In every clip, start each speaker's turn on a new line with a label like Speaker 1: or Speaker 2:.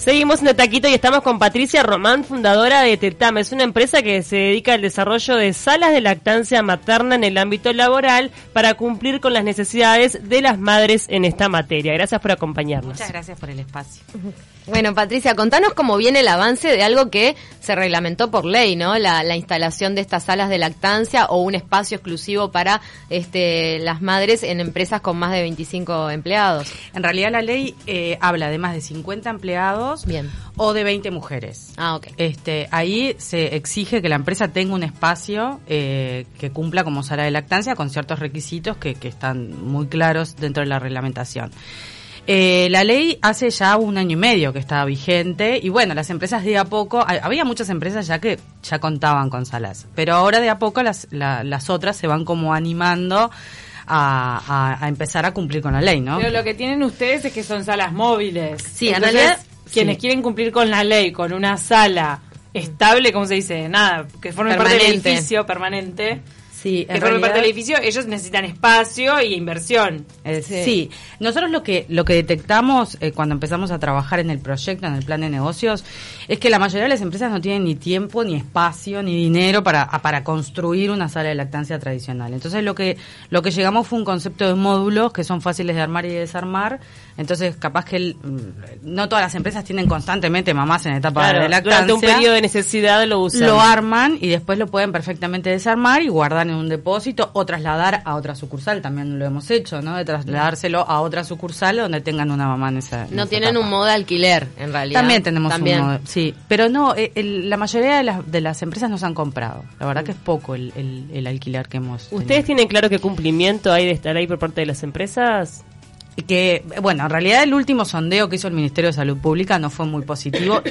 Speaker 1: Seguimos en el taquito y estamos con Patricia Román, fundadora de Tetam. Es una empresa que se dedica al desarrollo de salas de lactancia materna en el ámbito laboral para cumplir con las necesidades de las madres en esta materia. Gracias por acompañarnos.
Speaker 2: Muchas gracias por el espacio.
Speaker 3: Bueno, Patricia, contanos cómo viene el avance de algo que se reglamentó por ley, ¿no? La, instalación de estas salas de lactancia o un espacio exclusivo para este, las madres en empresas con más de 25 empleados.
Speaker 2: En realidad la ley eh, habla de más de 50 empleados
Speaker 3: Bien.
Speaker 2: o de 20 mujeres.
Speaker 3: Ah, ok.
Speaker 2: Este, ahí se exige que la empresa tenga un espacio eh, que cumpla como sala de lactancia con ciertos requisitos que, que están muy claros dentro de la reglamentación. Eh, la ley hace ya un año y medio que estaba vigente y bueno, las empresas de a poco, había muchas empresas ya que ya contaban con salas, pero ahora de a poco las, las otras se van como animando a, empezar a cumplir con la ley, ¿no?
Speaker 4: Pero lo que tienen ustedes es que son salas móviles.
Speaker 3: Sí, en realidad...
Speaker 4: Quienes quieren cumplir con la ley, con una sala estable, ¿cómo se dice? Nada, que forme parte del edificio permanente
Speaker 2: Sí,
Speaker 4: que formen parte del edificio, ellos necesitan espacio e inversión.
Speaker 2: Eh, sí. nosotros lo que lo que detectamos eh, cuando empezamos a trabajar en el proyecto, en el plan de negocios, es que la mayoría de las empresas no tienen ni tiempo, ni espacio, ni dinero para, para construir una sala de lactancia tradicional. Entonces lo que lo que llegamos fue un concepto de módulos que son fáciles de armar y desarmar. Entonces capaz que mm, no todas las empresas tienen constantemente mamás en etapa de lactancia.
Speaker 1: Durante un periodo de necesidad lo usan.
Speaker 2: Lo arman y después lo pueden perfectamente desarmar y guardar en un depósito o trasladar a otra sucursal, también lo hemos hecho, ¿no? De trasladárselo a otra sucursal donde tengan una mamá en esa.
Speaker 3: no tienen un modo de alquiler, en realidad.
Speaker 2: También tenemos un modo, sí, pero no, eh, la mayoría de las, de las empresas nos han comprado. La verdad que es poco el, el, alquiler que hemos.
Speaker 1: ¿Ustedes tienen claro qué cumplimiento hay de estar ahí por parte de las empresas?
Speaker 2: que, bueno, en realidad el último sondeo que hizo el Ministerio de Salud Pública no fue muy positivo.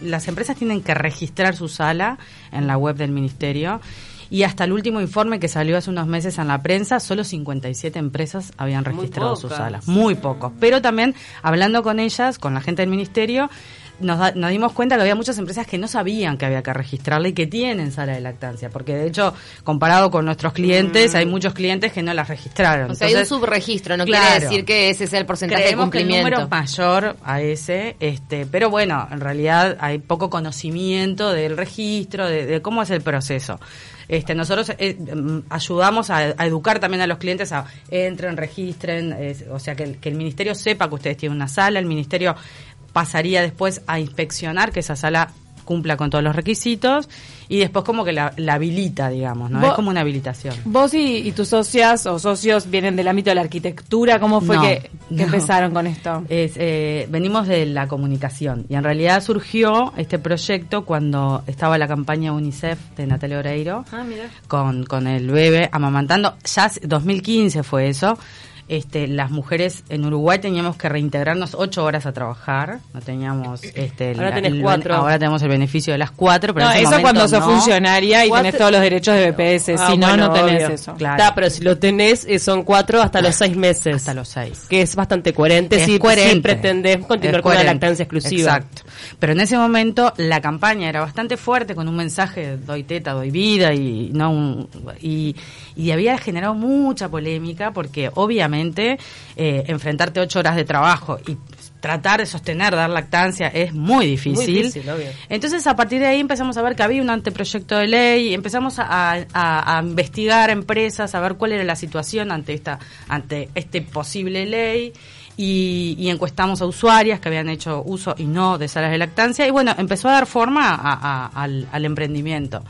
Speaker 2: las empresas tienen que registrar su sala en la web del Ministerio y hasta el último informe que salió hace unos meses en la prensa, solo 57 empresas habían registrado sus salas, muy pocos. Pero también hablando con ellas, con la gente del ministerio, nos, nos, dimos cuenta que había muchas empresas que no sabían que había que registrarla y que tienen sala de lactancia, porque de hecho, comparado con nuestros clientes, mm. hay muchos clientes que no las registraron.
Speaker 3: O sea, hay un subregistro, no quiere decir que ese sea el porcentaje de cumplimiento.
Speaker 2: Que el número mayor a ese, este, pero bueno, en realidad hay poco conocimiento del registro, de cómo es el proceso. Este, nosotros eh, mm, ayudamos a, educar también a los clientes a entren, registren, o sea, que el, ministerio sepa que ustedes tienen una sala, el ministerio pasaría después a inspeccionar que esa sala cumpla con todos los requisitos y después como que la, habilita, digamos, ¿no? es como una habilitación.
Speaker 4: ¿Vos y, tus socias o socios vienen del ámbito de la arquitectura? ¿Cómo fue que, empezaron con esto?
Speaker 2: Es, eh, venimos de la comunicación y en realidad surgió este proyecto cuando estaba la campaña UNICEF de Natalia Oreiro
Speaker 4: ah,
Speaker 2: con, con el bebé amamantando, ya 2015 fue eso este, las mujeres en Uruguay teníamos que reintegrarnos ocho horas a trabajar, no teníamos este,
Speaker 1: ahora cuatro.
Speaker 2: ahora tenemos el beneficio de las cuatro, pero
Speaker 4: no, eso cuando sos funcionaria y tenés todos los derechos de BPS, ah, si no, no tenés eso.
Speaker 1: Claro. pero si lo tenés, eh, son cuatro hasta los seis meses.
Speaker 2: Hasta los seis.
Speaker 1: Que es bastante coherente,
Speaker 2: si, coherente.
Speaker 1: pretendés continuar con la lactancia exclusiva.
Speaker 2: Exacto. Pero en ese momento la campaña era bastante fuerte con un mensaje doy teta, doy vida y no y, y había generado mucha polémica porque obviamente eh, enfrentarte ocho horas de trabajo y tratar de sostener, dar lactancia, es muy difícil. Entonces, a partir de ahí empezamos a ver que había un anteproyecto de ley, empezamos a, investigar empresas, a ver cuál era la situación ante esta, ante este posible ley. Y, encuestamos a usuarias que habían hecho uso y no de salas de lactancia y bueno, empezó a dar forma al, al emprendimiento.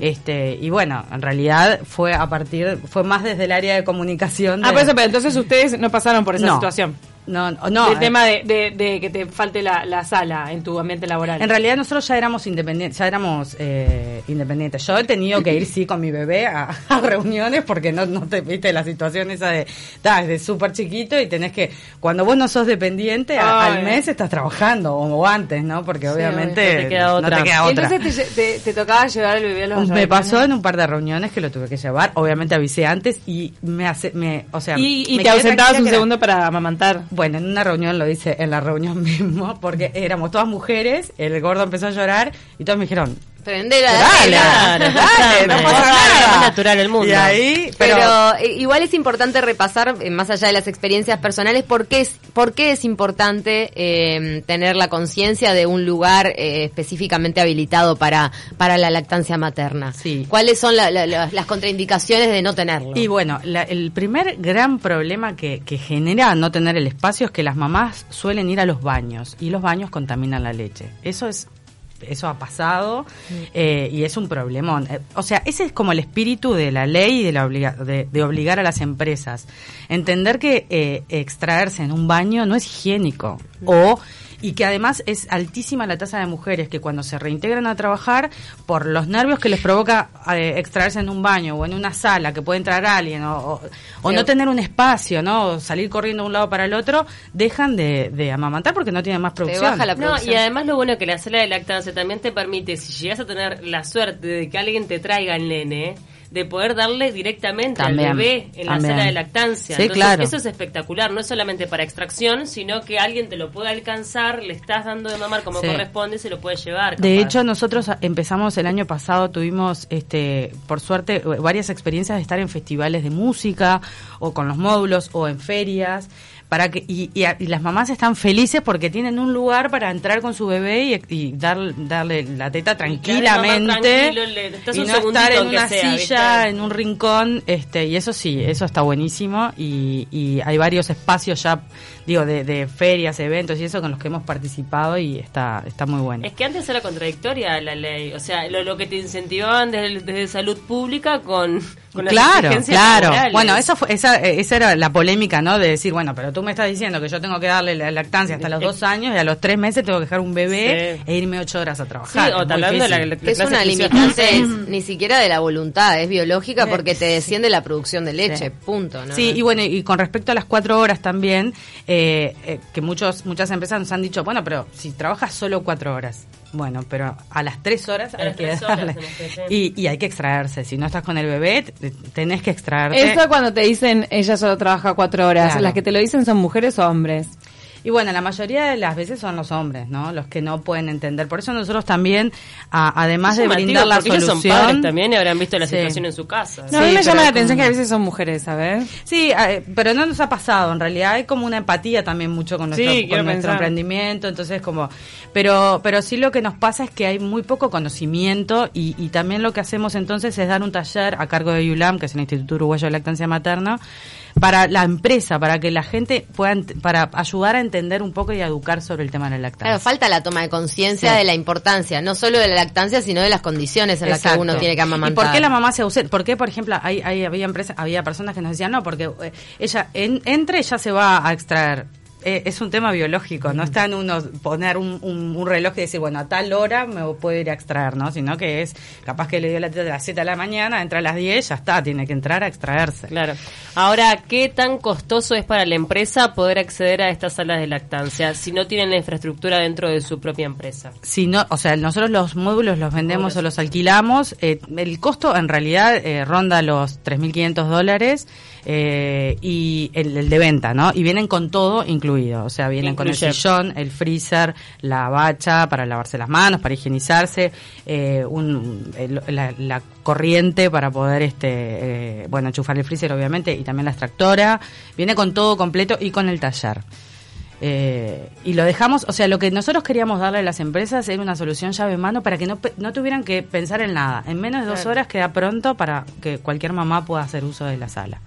Speaker 2: Este, y bueno, en realidad fue a partir, fue más desde el área de comunicación.
Speaker 4: Ah, pero entonces ustedes no pasaron por esa situación.
Speaker 2: No, no.
Speaker 4: El eh. tema de, de, que te falte la, sala en tu ambiente laboral.
Speaker 2: En realidad nosotros ya éramos independientes, ya éramos eh, independientes. Yo he tenido que ir sí con mi bebé a, reuniones porque no, no te viste la situación esa de, estás de súper chiquito y tenés que, cuando vos no sos dependiente, al mes estás trabajando o, antes, ¿no? Porque obviamente
Speaker 1: no te queda otra.
Speaker 4: entonces te, tocaba llevar el bebé a los
Speaker 2: Me pasó en un par de reuniones que lo tuve que llevar, obviamente avisé antes y me hace, me, o sea,
Speaker 4: y, y te ausentabas un segundo para amamantar.
Speaker 2: Bueno, en una reunión lo hice en la reunión mismo, porque éramos todas mujeres, el gordo empezó a llorar y todos me dijeron,
Speaker 3: Prende la
Speaker 2: Dale,
Speaker 3: dale,
Speaker 2: dale, no pasa nada.
Speaker 1: Es natural el mundo.
Speaker 2: Y ahí,
Speaker 3: Pero,
Speaker 2: pero,
Speaker 3: eh, igual es importante repasar, eh, más allá de las experiencias personales, por qué es, por qué es importante eh, tener la conciencia de un lugar eh, específicamente habilitado para, para la lactancia materna.
Speaker 2: Sí.
Speaker 3: ¿Cuáles son la- la- la- las contraindicaciones de no tenerlo?
Speaker 2: Y bueno, la- el primer gran problema que, que genera no tener el espacio es que las mamás suelen ir a los baños y los baños contaminan la leche. Eso es eso ha pasado eh, y es un problemón. Eh, o sea, ese es como el espíritu de la ley y de, la obliga- de, de obligar a las empresas. Entender que eh, extraerse en un baño no es higiénico o y que además es altísima la tasa de mujeres que cuando se reintegran a trabajar por los nervios que les provoca eh, extraerse en un baño o en una sala que puede entrar alguien o, o- o no tener un espacio, no O salir corriendo de un lado para el otro, dejan de, de amamantar porque no tienen más producción.
Speaker 3: baja la
Speaker 1: No,
Speaker 3: producción.
Speaker 1: y además lo bueno que la sala de lactancia también te permite, si llegas a tener la suerte de que alguien te traiga el nene, de poder darle directamente
Speaker 2: También,
Speaker 1: al bebé en
Speaker 2: también.
Speaker 1: la sala de lactancia.
Speaker 2: Sí,
Speaker 1: Entonces,
Speaker 2: claro.
Speaker 1: Eso es espectacular, no es solamente para extracción, sino que alguien te lo puede alcanzar, le estás dando de mamar como
Speaker 2: Sí.
Speaker 1: corresponde se lo puede llevar.
Speaker 2: De hecho, nosotros empezamos el año pasado, tuvimos, este, por suerte, eh, varias experiencias de estar en festivales de música o con los módulos o en ferias. Para que, y, y las mamás están felices porque tienen un lugar para entrar con su bebé y, y dar- darle la teta tranquilamente
Speaker 1: le-
Speaker 2: y no estar en una
Speaker 1: sea,
Speaker 2: silla,
Speaker 1: ¿viste?
Speaker 2: en un rincón, este, y eso sí, eso está buenísimo y, y hay varios espacios ya, digo, de, de ferias, eventos y eso con los que hemos participado y está, está muy bueno.
Speaker 1: Es que antes era contradictoria la ley, o sea, lo, lo que te incentivaban desde, desde salud pública con, con
Speaker 2: Claro, claro.
Speaker 1: laborales.
Speaker 2: Bueno, esa, fue, esa, eh, esa era la polémica, ¿no? De decir, bueno, pero tú me estás diciendo que yo tengo que darle la lactancia hasta los dos años y a los tres meses tengo que dejar un bebé
Speaker 1: Sí.
Speaker 2: e irme ocho horas a
Speaker 1: Sí,
Speaker 2: trabajar.
Speaker 1: o
Speaker 2: Es muy
Speaker 1: hablando de la,
Speaker 3: que es una
Speaker 1: exclusiva.
Speaker 3: limitante es ni siquiera de la voluntad, es biológica porque te desciende la producción de leche,
Speaker 2: Sí.
Speaker 3: punto. ¿no?
Speaker 2: Sí, y bueno, y con respecto a las cuatro horas también, eh, eh, que muchos muchas empresas nos han dicho, bueno, pero si trabajas solo cuatro horas, bueno, pero a las tres horas
Speaker 1: A
Speaker 2: hay
Speaker 1: las
Speaker 2: que
Speaker 1: tres horas
Speaker 2: darle. Y, y hay que extraerse. Si no estás con el bebé, te- tenés que extraerte.
Speaker 4: Eso cuando te dicen ella solo trabaja cuatro horas.
Speaker 2: Claro.
Speaker 4: Las que te lo dicen son mujeres o hombres.
Speaker 2: Y bueno, la mayoría de las veces son los hombres, ¿no? Los que no pueden entender. Por eso nosotros también, a- además
Speaker 1: Es
Speaker 2: de brindar la
Speaker 1: porque ellos
Speaker 2: solución...
Speaker 1: son padres también y habrán visto la
Speaker 2: Sí.
Speaker 1: situación en su casa.
Speaker 4: No,
Speaker 2: Sí,
Speaker 4: a mí me llama la
Speaker 2: como-
Speaker 4: atención que a veces son mujeres, ¿sabes?
Speaker 2: Sí, eh, pero no nos ha pasado. En realidad hay como una empatía también mucho con nuestro,
Speaker 4: Sí,
Speaker 2: con nuestro emprendimiento. Entonces, como, pero, pero sí lo que nos pasa es que hay muy poco conocimiento y, y también lo que hacemos entonces es dar un taller a cargo de ULAM, que es el Instituto Uruguayo de Lactancia Materna, para la empresa, para que la gente pueda, para ayudar a entender un poco y a educar sobre el tema de la lactancia.
Speaker 3: Claro, falta la toma de conciencia
Speaker 2: Sí.
Speaker 3: de la importancia, no solo de la lactancia, sino de las condiciones en las que uno tiene que amamantar.
Speaker 2: ¿Y por qué la mamá se ausenta? ¿Por qué, por ejemplo, hay, hay- había empresas, había personas que nos decían, no, porque eh, ella en, entre ya se va a extraer. Eh, es un tema biológico, no está en uno poner un, un- un reloj y decir, bueno, a tal hora me puedo ir a extraer, ¿no? Sino que es capaz que le dio la teta a las 7 de la mañana, entra a las 10, ya está, tiene que entrar a extraerse.
Speaker 1: Claro. Ahora, ¿qué tan costoso es para la empresa poder acceder a estas salas de lactancia si no tienen la infraestructura dentro de su propia empresa?
Speaker 2: Si no, o sea, nosotros los módulos los vendemos o los alquilamos. eh, el costo en realidad eh, ronda los 3.500 dólares y el, el de venta, ¿no? Y vienen con todo incluido. O sea, vienen con el sillón, el freezer, la bacha para lavarse las manos, para higienizarse, eh, un, el- la, la corriente para poder, este, eh, bueno, enchufar el freezer obviamente y también la extractora. Viene con todo completo y con el taller. Eh, y lo dejamos, o sea, lo que nosotros queríamos darle a las empresas era una solución llave en mano para que no, no tuvieran que pensar en nada. En menos de dos
Speaker 1: Claro.
Speaker 2: horas queda pronto para que cualquier mamá pueda hacer uso de la sala.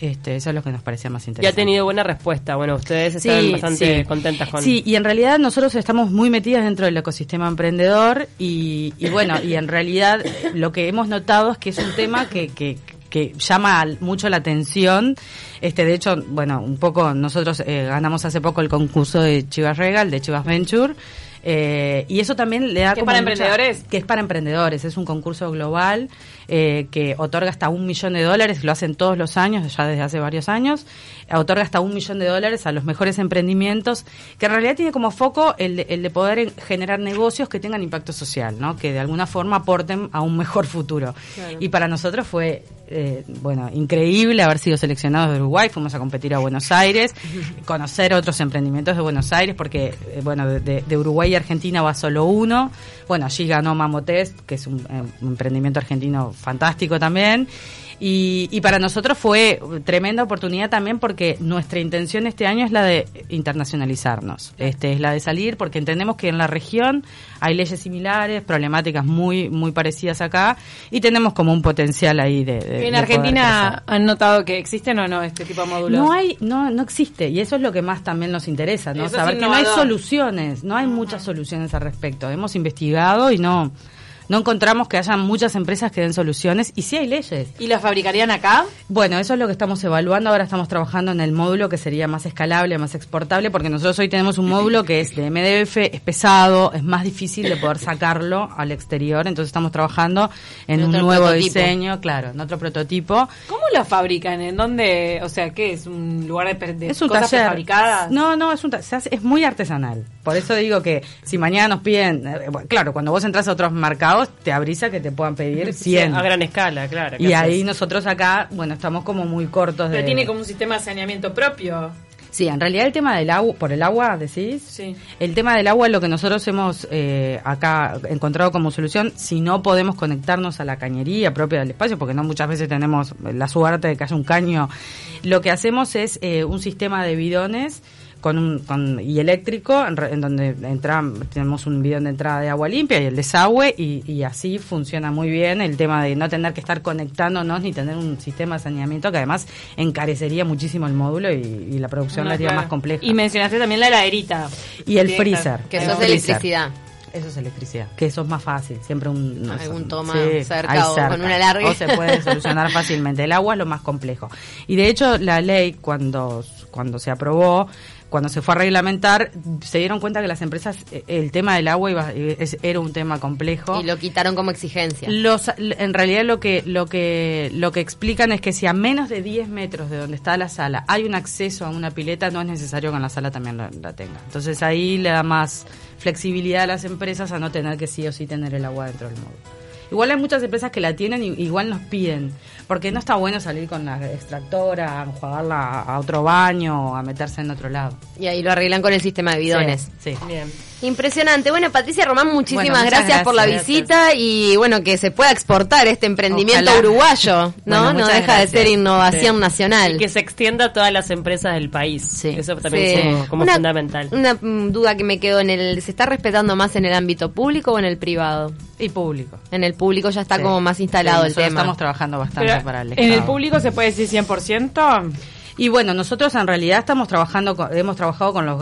Speaker 2: Este, eso es lo que nos parecía más
Speaker 1: Y ha
Speaker 2: interesante.
Speaker 1: tenido buena respuesta. Bueno, ustedes están bastante
Speaker 2: sí.
Speaker 1: contentas con...
Speaker 2: Sí, y en realidad nosotros estamos muy metidas dentro del ecosistema emprendedor y, y bueno, y en realidad lo que hemos notado es que es un tema que, que, que llama mucho la atención. Este, de hecho, bueno, un poco nosotros eh, ganamos hace poco el concurso de Chivas Regal, de Chivas Venture. Eh, y eso también le da
Speaker 4: ¿Que es
Speaker 2: como
Speaker 4: para
Speaker 2: mucha-
Speaker 4: emprendedores?
Speaker 2: que es para emprendedores, es un concurso global eh, que otorga hasta un millón de dólares, lo hacen todos los años, ya desde hace varios años, otorga hasta un millón de dólares a los mejores emprendimientos, que en realidad tiene como foco el de, el de poder en- generar negocios que tengan impacto social, ¿no? que de alguna forma aporten a un mejor futuro. Y para nosotros fue, eh, bueno, increíble haber sido seleccionados de Uruguay, fuimos a competir a Buenos Aires, conocer otros emprendimientos de Buenos Aires, porque, eh, bueno, de- de Uruguay Argentina va solo uno. Bueno, allí ganó Mamotest, que es un, eh, un emprendimiento argentino fantástico también. Y, y, para nosotros fue tremenda oportunidad también porque nuestra intención este año es la de internacionalizarnos, este es la de salir porque entendemos que en la región hay leyes similares, problemáticas muy muy parecidas acá y tenemos como un potencial ahí de, de
Speaker 4: en
Speaker 2: de
Speaker 4: Argentina han notado que existen o no este tipo de módulos.
Speaker 2: No hay no no existe y eso es lo que más también nos interesa, no saber que no hay soluciones, no hay muchas soluciones al respecto. Hemos investigado y no no encontramos que haya muchas empresas que den soluciones y sí hay leyes.
Speaker 4: ¿Y la fabricarían acá?
Speaker 2: Bueno, eso es lo que estamos evaluando. Ahora estamos trabajando en el módulo que sería más escalable, más exportable, porque nosotros hoy tenemos un módulo que es de MDF, es pesado, es más difícil de poder sacarlo al exterior. Entonces estamos trabajando en,
Speaker 3: En
Speaker 2: un nuevo
Speaker 3: prototipo.
Speaker 2: diseño, claro, en otro prototipo.
Speaker 4: ¿Cómo lo fabrican? ¿En dónde? O sea, ¿qué es? ¿Un lugar de, de
Speaker 2: es un
Speaker 4: cosas
Speaker 2: taller. No, no, es un se hace- es muy artesanal. Por eso digo que si mañana nos piden, eh, bueno, claro, cuando vos entras a otros mercados, te abrisa que te puedan pedir 100.
Speaker 1: A gran escala, claro. ¿qué
Speaker 2: y
Speaker 1: haces?
Speaker 2: ahí nosotros acá, bueno, estamos como muy cortos de...
Speaker 4: Pero tiene como un sistema de saneamiento propio.
Speaker 2: Sí, en realidad el tema del agua, por el agua, decís.
Speaker 4: Sí.
Speaker 2: El tema del agua es lo que nosotros hemos eh, acá encontrado como solución. Si no podemos conectarnos a la cañería propia del espacio, porque no muchas veces tenemos la suerte de que haya un caño, lo que hacemos es eh, un sistema de bidones con un con, y eléctrico en, re- en donde entra, tenemos un bidón de entrada de agua limpia y el desagüe y, y así funciona muy bien el tema de no tener que estar conectándonos ni tener un sistema de saneamiento que además encarecería muchísimo el módulo y, y la producción
Speaker 4: No,
Speaker 2: la haría
Speaker 4: claro.
Speaker 2: más compleja.
Speaker 4: Y mencionaste también la heladerita.
Speaker 2: Y el freezer.
Speaker 3: Que eso es electricidad.
Speaker 2: Eso es electricidad. Que eso es más fácil. Siempre un. no
Speaker 3: Algún toma
Speaker 2: sí,
Speaker 3: cerca o con una larga.
Speaker 2: O se puede solucionar fácilmente. El agua es lo más complejo. Y de hecho, la ley, cuando, cuando se aprobó, cuando se fue a reglamentar, se dieron cuenta que las empresas, eh, el tema del agua iba, eh, es- era un tema complejo.
Speaker 3: Y lo quitaron como exigencia.
Speaker 2: Los, en realidad lo que, lo que, lo que explican es que si a menos de 10 metros de donde está la sala hay un acceso a una pileta, no es necesario que en la sala también la, la tenga. Entonces ahí le da más flexibilidad a las empresas a no tener que sí o sí tener el agua dentro del módulo. Igual hay muchas empresas que la tienen y igual nos piden, porque no está bueno salir con la extractora, a enjuagarla a, a otro baño o a meterse en otro lado.
Speaker 3: Y ahí lo arreglan con el sistema de bidones.
Speaker 2: Sí, sí.
Speaker 1: Bien.
Speaker 3: Impresionante. Bueno, Patricia Román, muchísimas
Speaker 2: Bueno,
Speaker 3: gracias, por la
Speaker 2: gracias.
Speaker 3: visita y bueno, que se pueda exportar este emprendimiento
Speaker 2: Ojalá.
Speaker 3: uruguayo, ¿no?
Speaker 2: Bueno,
Speaker 3: no deja de ser innovación
Speaker 2: Sí.
Speaker 3: nacional.
Speaker 1: Y que se extienda a todas las empresas del país.
Speaker 2: Sí.
Speaker 1: Eso también
Speaker 3: Sí.
Speaker 1: es como, como
Speaker 3: Una-
Speaker 1: fundamental.
Speaker 3: Una mm, duda que me quedó en el, ¿se está respetando más en el ámbito público o en el privado?
Speaker 2: Y público.
Speaker 3: En el público ya está
Speaker 2: Sí.
Speaker 3: como más instalado
Speaker 2: Sí,
Speaker 3: el tema.
Speaker 2: Estamos trabajando bastante
Speaker 4: Pero,
Speaker 2: para el
Speaker 4: ¿En el público se puede decir 100%?
Speaker 2: Y bueno, nosotros en realidad estamos trabajando, con- hemos trabajado con los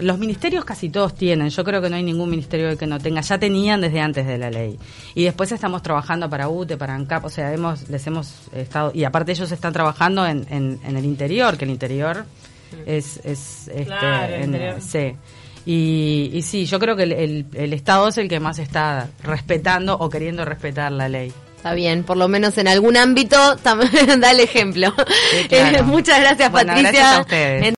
Speaker 2: los ministerios casi todos tienen. Yo creo que no hay ningún ministerio que no tenga. Ya tenían desde antes de la ley. Y después estamos trabajando para UTE, para ANCAP. O sea, hemos les hemos estado y aparte ellos están trabajando en, en, en el interior, que el interior es es este,
Speaker 4: Claro, el
Speaker 2: en-
Speaker 4: interior.
Speaker 2: sí. Y, y sí, yo creo que el, el, el Estado es el que más está respetando o queriendo respetar la ley.
Speaker 3: Está bien, por lo menos en algún ámbito, tam- da el ejemplo.
Speaker 2: Sí, claro.
Speaker 3: Eh, muchas gracias,
Speaker 2: Bueno,
Speaker 3: Patricia.
Speaker 2: gracias a ustedes.